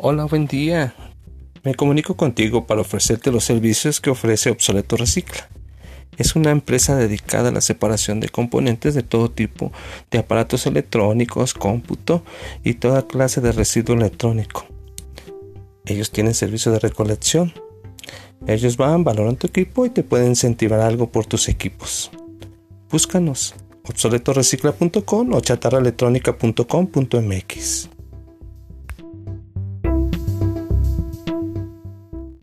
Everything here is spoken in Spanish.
Hola, buen día. Me comunico contigo para ofrecerte los servicios que ofrece Obsoleto Recicla. Es una empresa dedicada a la separación de componentes de todo tipo de aparatos electrónicos, cómputo y toda clase de residuo electrónico. Ellos tienen servicio de recolección. Ellos van, valoran tu equipo y te pueden incentivar algo por tus equipos. Búscanos obsoletorecicla.com o chatarraelectrónica.com.mx. Thank you